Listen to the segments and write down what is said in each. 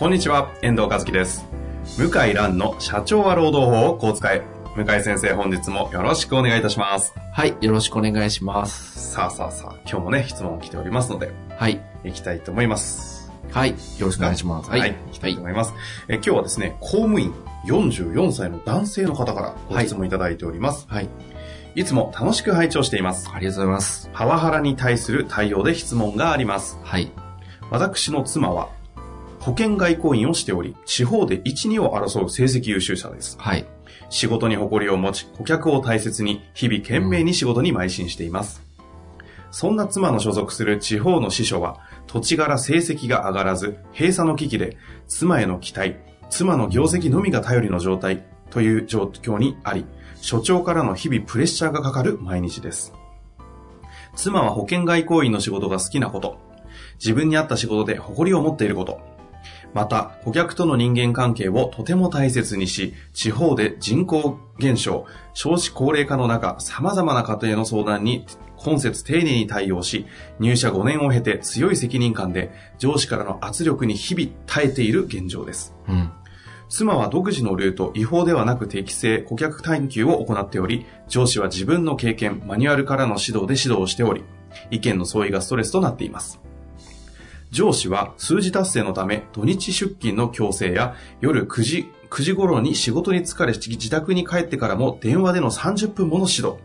こんにちは、遠藤和樹です。向井蘭の社長は労働法をこう使え。向井先生、本日もよろしくお願いいたします。はい、よろしくお願いします。さあさあさあ、今日もね、質問来ておりますので、はい。いきたいと思います。はい、よろしくお願いします。はい、いきたいと思います。え今日はですね、公務員44歳の男性の方からご質問いただいております。はい。い、つも楽しく拝聴しています。ありがとうございます。パワハラに対する対応で質問があります。はい。私の妻は、保険外交員をしており、地方で1、2を争う成績優秀者です。はい。仕事に誇りを持ち、顧客を大切に、日々懸命に仕事に邁進しています。そんな妻の所属する地方の支所は、土地柄成績が上がらず、閉鎖の危機で、妻への期待、妻の業績のみが頼りの状態という状況にあり、所長からの日々プレッシャーがかかる毎日です。妻は保険外交員の仕事が好きなこと、自分に合った仕事で誇りを持っていること、また、顧客との人間関係をとても大切にし、地方で人口減少、少子高齢化の中、様々な家庭の相談に今節丁寧に対応し、入社5年を経て強い責任感で上司からの圧力に日々耐えている現状です。うん。妻は独自のルート、違法ではなく適正、顧客探求を行っており、上司は自分の経験、マニュアルからの指導で指導をしており、意見の相違がストレスとなっています。上司は数字達成のため土日出勤の強制や夜9時、9時頃に仕事に疲れ自宅に帰ってからも電話での30分もの指導。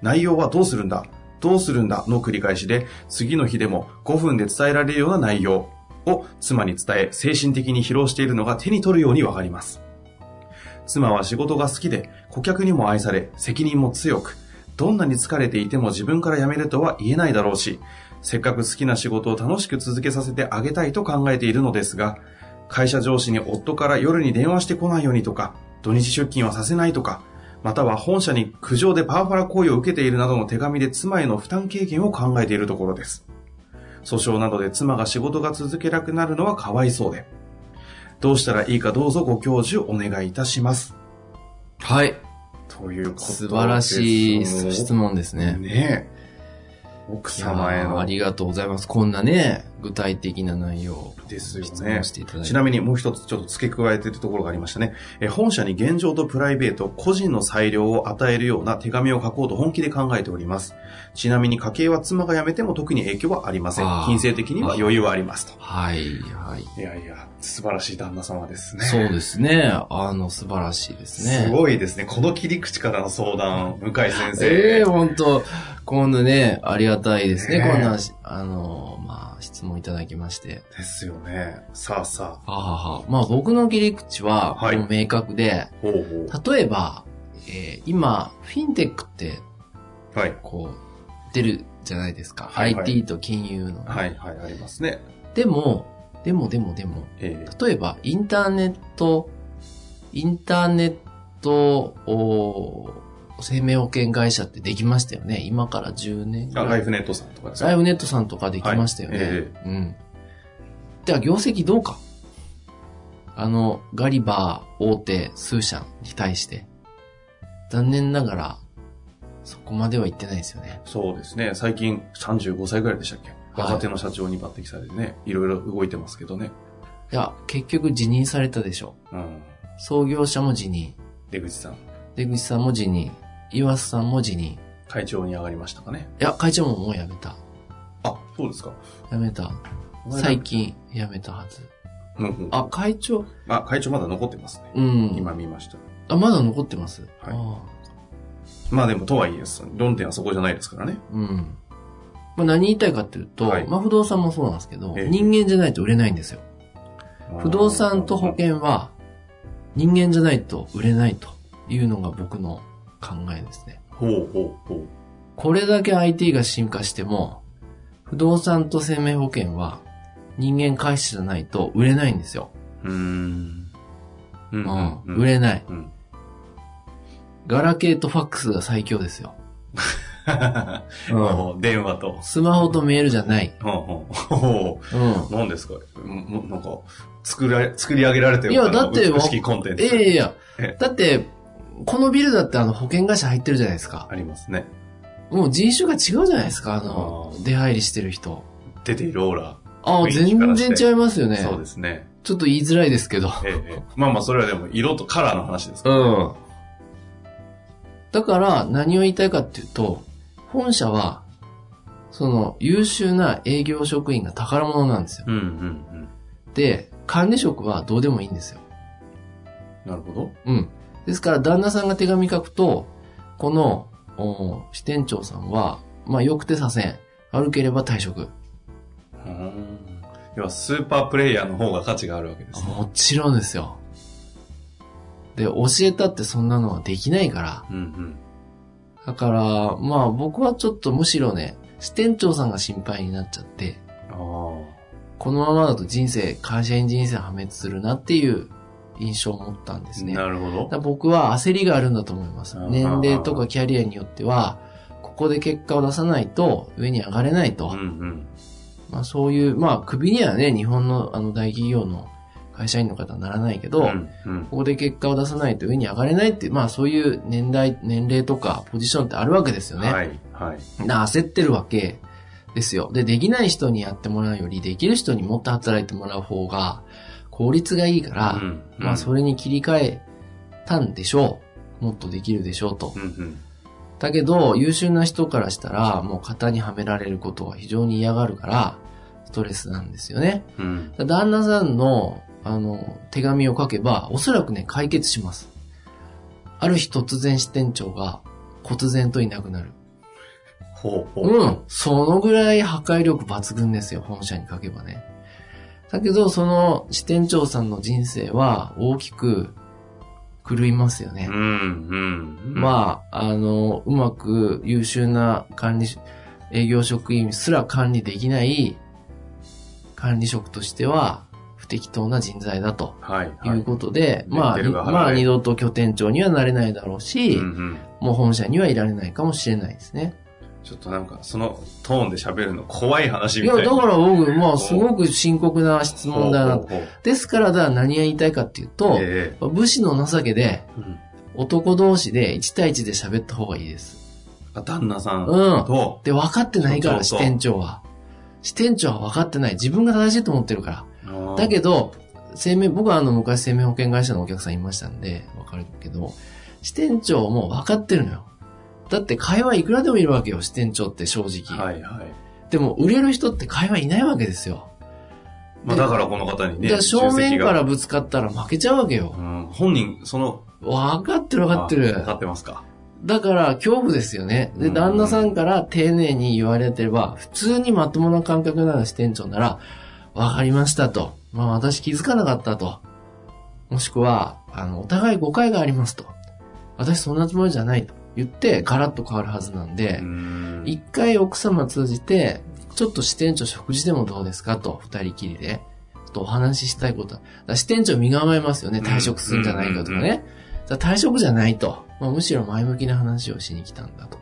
内容はどうするんだ？どうするんだ？の繰り返しで次の日でも5分で伝えられるような内容を妻に伝え精神的に疲労しているのが手に取るようにわかります。妻は仕事が好きで顧客にも愛され責任も強くどんなに疲れていても自分から辞めるとは言えないだろうしせっかく好きな仕事を楽しく続けさせてあげたいと考えているのですが、会社上司に夫から夜に電話してこないようにとか、土日出勤はさせないとか、または本社に苦情でパワハラ行為を受けているなどの手紙で妻への負担軽減を考えているところです。訴訟などで妻が仕事が続けなくなるのはかわいそうで。どうしたらいいかどうぞご教授お願いいたします。はい。ということです。素晴らしい質問ですね。ねえ。奥様へのあ。りがとうございます。こんなね、具体的な内容ですよ質ね。ちなみにもう一つちょっと付け加えているところがありましたね。え本社に現状とプライベート、個人の裁量を与えるような手紙を書こうと本気で考えております。ちなみに家計は妻が辞めても特に影響はありません金銭的には余裕はありますと。はい、はい。いやいや、素晴らしい旦那様ですね。そうですね。あの、素晴らしいですね。すごいですね。この切り口からの相談、向井先生。ええ本当今度ね、ありがたいですね。ねえこんな、あの、まあ、質問いただきまして。ですよね。さあさあ。はははまあ、僕の切り口は、はいもう明確で、ほうほ例えば、えー今、フィンテックって、う。はい。こう、出るじゃないですか。はいはい IT と金融の。はい、はい、ありますね。でも、でもでもでも、え例えば、インターネット、インターネット、お生命保険会社ってできましたよね。今から10年。ライフネットさんとかですかライフネットさんとかできましたよね。はいえうん。では、業績どうかあの、ガリバー大手数社に対して、残念ながら、そこまでは行ってないですよね。そうですね。最近35歳ぐらいでしたっけ？若手の社長に抜擢されてね、いろいろ動いてますけどね。いや、結局辞任されたでしょ。うん。創業者も辞任。出口さん、出口さんも辞任。岩瀬さんも辞任。会長に上がりましたかね。いや、会長ももう辞めた。あ、そうですか。辞めた。最近辞めたはず。うんうん。あ、会長？あ、会長まだ残ってますね。うん。今見ました。あ、まだ残ってます？はいあまあでも、とはいえ、論点はそこじゃないですからね。あうん。まあ、何言いたいかっていうと、はいまあ不動産もそうなんですけど、ええ人間じゃないと売れないんですよ。不動産と保険は人間じゃないと売れないというのが僕の考えですね。ほうほうほう。これだけ IT が進化しても、不動産と生命保険は人間回収じゃないと売れないんですよ。うーん。ううん。売れない。うん。ガラケーとファックスが最強ですよ。もう電話と。スマホとメールじゃない。ほうほうほううん。何ですか？もなんか、作ら、作り上げられてるいやだって美しきコンテンツ。いやいやいやえ。だって、このビルだってあの保険会社入ってるじゃないですか。ありますね。もう人種が違うじゃないですか、あの出入りしてる人。出ているオーラ。ああ、全然違いますよね。そうですね。ちょっと言いづらいですけど。ええええまあまあ、それはでも、色とカラーの話ですから、うん。だから、何を言いたいかっていうと、本社は、その、優秀な営業職員が宝物なんですよ。うんうんうん。で、管理職はどうでもいいんですよ。なるほど。うん。ですから、旦那さんが手紙書くと、この、お支店長さんは、まあ、良くて左遷。悪ければ退職。うん要は、スーパープレイヤーの方が価値があるわけですね。もちろんですよ。で、教えたってそんなのはできないから。うんうん。だから、まあ僕はちょっとむしろね、支店長さんが心配になっちゃって、ああ。このままだと人生、会社員人生破滅するなっていう印象を持ったんですね。なるほど。僕は焦りがあるんだと思いますあ。年齢とかキャリアによっては、ここで結果を出さないと上に上がれないと。うんうん。まあそういう、まあ首にはね、日本のあの大企業の会社員の方はならないけど、うんうん。ここで結果を出さないと上に上がれないっていう、まあそういう年代、年齢とかポジションってあるわけですよね。はい、はい。な焦ってるわけですよ。で、できない人にやってもらうより、できる人にもっと働いてもらう方が効率がいいから、うんうんまあそれに切り替えたんでしょう。もっとできるでしょうとう。んうん。だけど、優秀な人からしたら、もう型にはめられることが非常に嫌がるから、ストレスなんですよね。うん。旦那さんの、あの、手紙を書けば、おそらくね、解決します。ある日突然支店長が、忽然といなくなる。ほうほう。うん。そのぐらい破壊力抜群ですよ、本社に書けばね。だけど、その支店長さんの人生は大きく狂いますよね。うん、うん。あ、まあ、あの、うまく優秀な管理、営業職員すら管理できない管理職としては不適当な人材だとはい、はいいうことで、まあ、レッテルが貼られまあ二度と拠店長にはなれないだろうし、うんうん。もう本社にはいられないかもしれないですね。ちょっとなんか、そのトーンで喋るの怖い話いや、みたいな。だから僕、まあすごく深刻な質問だなですから、何が言いたいかっていうと、え武士の情けで男同士で1対1で喋った方がいいです。あ旦那さんうんと、で、分かってないから、支店長は。支店長は分かってない。自分が正しいと思ってるから。だけど、生命、僕はあの昔生命保険会社のお客さんいましたんで、分かるけど、支店長も分かってるのよ。だって会話いくらでもいるわけよ、支店長って正直。はいはい。でも売れる人って会話いないわけですよ。まあだからこの方にね、正面から出ぶつかったら負けちゃうわけようん、本人、その、分かってる分かってる。あ分かってますか？だから恐怖ですよね。で、うん旦那さんから丁寧に言われてれば、普通にまともな感覚なら支店長なら、わかりましたと。まあ私気づかなかったと。もしくは、あの、お互い誤解がありますと。私そんなつもりじゃないと言って、ガラッと変わるはずなんでう、ん一回奥様通じて、ちょっと支店長食事でもどうですか？と、二人きりで。ちょっとお話ししたいこと。だから支店長身構えますよね。退職するんじゃないかとかね。退職じゃないと。まあ、むしろ前向きな話をしに来たんだと。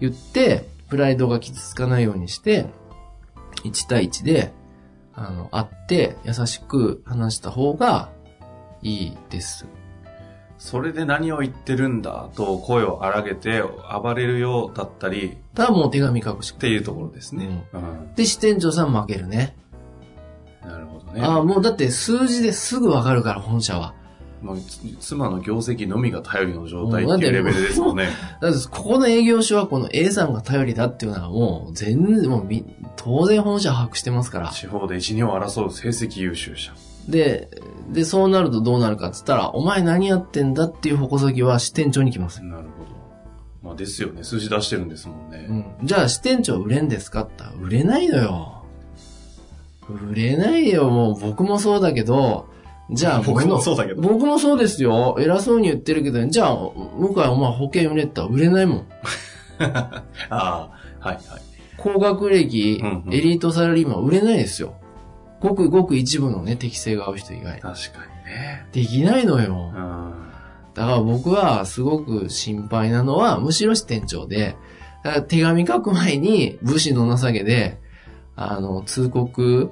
言って、プライドが傷つかないようにして、1対1で、あの、会って、優しく話した方がいいです。それで何を言ってるんだと声を荒げて暴れるようだったりただもう手紙書くしか。っていうところですね。うん。で、支店長さん負けるね。なるほどね。ああ、もうだって数字ですぐわかるから、本社は。まあ、つ妻の業績のみが頼りの状態っていうレベルですもんね。だって、ここの営業所はこの A さんが頼りだっていうのはもう、全然、もうみ、当然本社把握してますから。地方で一二を争う成績優秀者。で、で、そうなるとどうなるかって言ったら、お前何やってんだっていう矛先は支店長に来ます。なるほど。まあですよね。数字出してるんですもんね。うん。じゃあ支店長売れんですかって売れないのよ。売れないよ、もう僕もそうだけど、じゃあ 僕もそうだけど。僕もそうですよ。偉そうに言ってるけど、じゃあ、向井お前保険売れったら売れないもん。ああ、はいはい。高学歴、エリートサラリーマンは売れないですよ。ごくごく一部のね、適性が合う人以外。確かにね。できないのよ。うん。だから僕はすごく心配なのは、むしろ支店長で、だから手紙書く前に武士の情けで、あの、通告、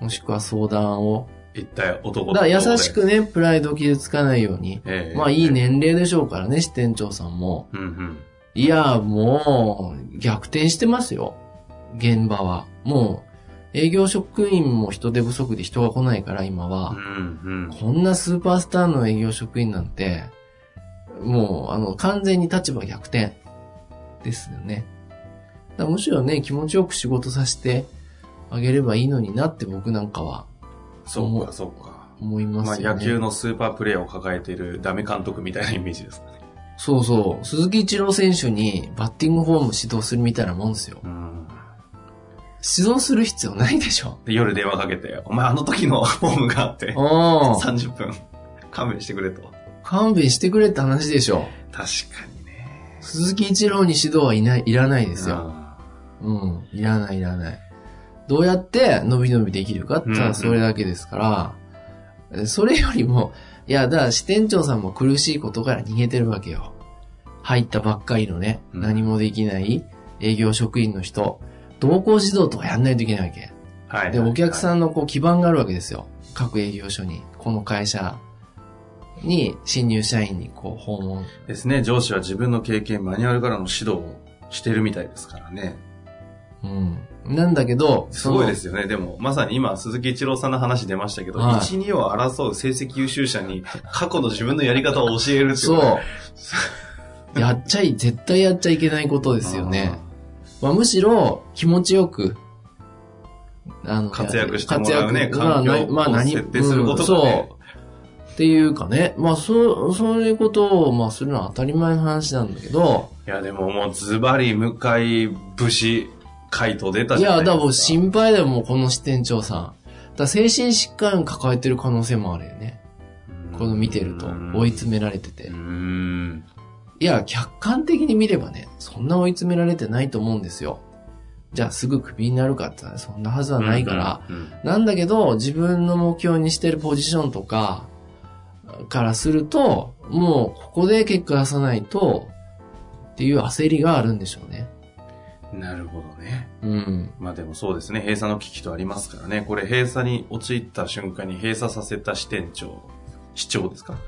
もしくは相談を。一体男だから優しね。くね、プライドを傷つかないように。ええまあいい。年齢でしょうからね、支店長さんも。うんうん。いや、もう、逆転してますよ。現場は。もう、営業職員も人手不足で人が来ないから、今は。うんうん。こんなスーパースターの営業職員なんて、もう、あの、完全に立場逆転ですよね。だむしろね、気持ちよく仕事させてあげればいいのになって僕なんかはそっかそっか。思いますよね。まあ野球のスーパープレーを抱えているダメ監督みたいなイメージですかね。そうそう。鈴木一郎選手にバッティングフォーム指導するみたいなもんですよ。うん。指導する必要ないでしょ。で、夜電話かけて、お前あの時の フォームがあって、ああ。30分勘弁してくれと。勘弁してくれって話でしょ。確かにね。鈴木一郎に指導はいない、いらないですよ。あうん。いらない、いらない。どうやって伸び伸びできるかってたうんうんらそれだけですから、えそれよりも、いや、だから支店長さんも苦しいことから逃げてるわけよ。入ったばっかりのね、うん何もできない営業職員の人、同行指導とかやんないといけないわけ。ーはい。で、お客ん。さんのこう基盤があるわけですよ。各営業所に。この会社に新入社員にこう訪問。ですね。上司は自分の経験、マニュアルからの指導をしてるみたいですからね。うん。なんだけど、。すごいですすよね。でも、まさに今、鈴木一郎さんの話出ましたけど、はい1、2を争う成績優秀者に、過去の自分のやり方を教えるっていう。そう。やっちゃい、絶対やっちゃいけないことですよね。まあ、むしろ気持ちよく、あの活躍してもらうね、環境をまあ何設定することうんがね。そう。っていうかね。まあ、そう、そういうことを、まあ、するのは当たり前の話なんだけど、いや、でももうズバリ向井武回答出たいや、じゃないですか。だからもう心配だよ、もうこの支店長さん。だ精神疾患抱えてる可能性もあるよね。この見てると、追い詰められててう。ん。いや、客観的に見ればね、そんな追い詰められてないと思うんですよ。じゃあすぐクビになるかってそんなはずはないから。うん。うんなんだけど、自分の目標にしてるポジションとか、からすると、もうここで結果出さないと、っていう焦りがあるんでしょうね。なるほどね。うん。まあでもそうですね。閉鎖の危機とありますからね。これ閉鎖に陥った瞬間に閉鎖させた支店長、市長ですか？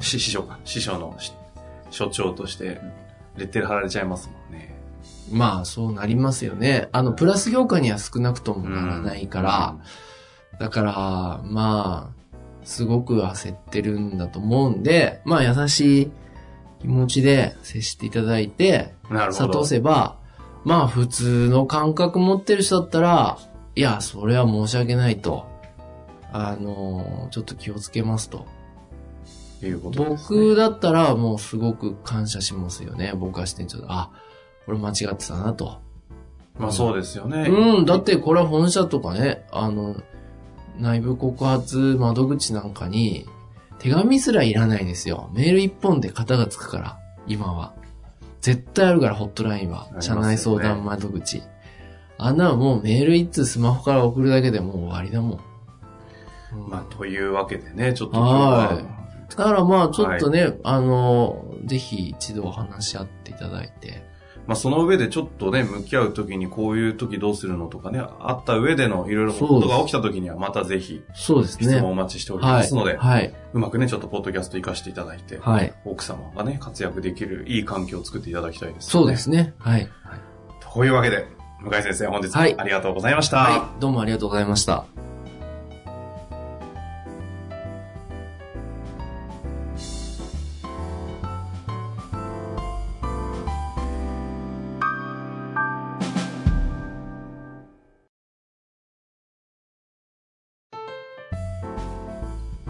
師匠か。師匠のし所長として、レッテル貼られちゃいますもんね。まあ、そうなりますよね。あの、プラス評価には少なくともならないから、だから、まあ、すごく焦ってるんだと思うんで、まあ優しい気持ちで接していただいて、うん。なるほど。諭せば、まあ普通の感覚持ってる人だったら、いや、それは申し訳ないと。あの、ちょっと気をつけますと。いうことです、ね。僕だったらもうすごく感謝しますよね。僕は支店長で。あ、これ間違ってたなと。まあそうですよね。うん、だってこれは本社とかね、あの、内部告発窓口なんかに、手紙すらいらないですよ。メール一本で型がつくから、今は。絶対あるから、ホットラインは。あります社内相談窓口。あんなのもうメール一通スマホから送るだけでもう終わりだもん。うんまあというわけでね、ちょっと今日ははいだからまあ、ちょっとね、あの、ぜひ一度話し合っていただいて。まあその上でちょっとね、向き合うときにこういうときどうするのとかね、あった上でのいろいろことが起きたときにはまたぜひそうですね。質問をお待ちしておりはい。ますので、はい。うまくね、ちょっとポッドキャスト活かしていただいて、はい。奥様がね、活躍できるいい環境を作っていただきたいです、そうです。ね。はい。というわけで、向井先生本日はいありがとうございました。はい。どうもありがとうございました。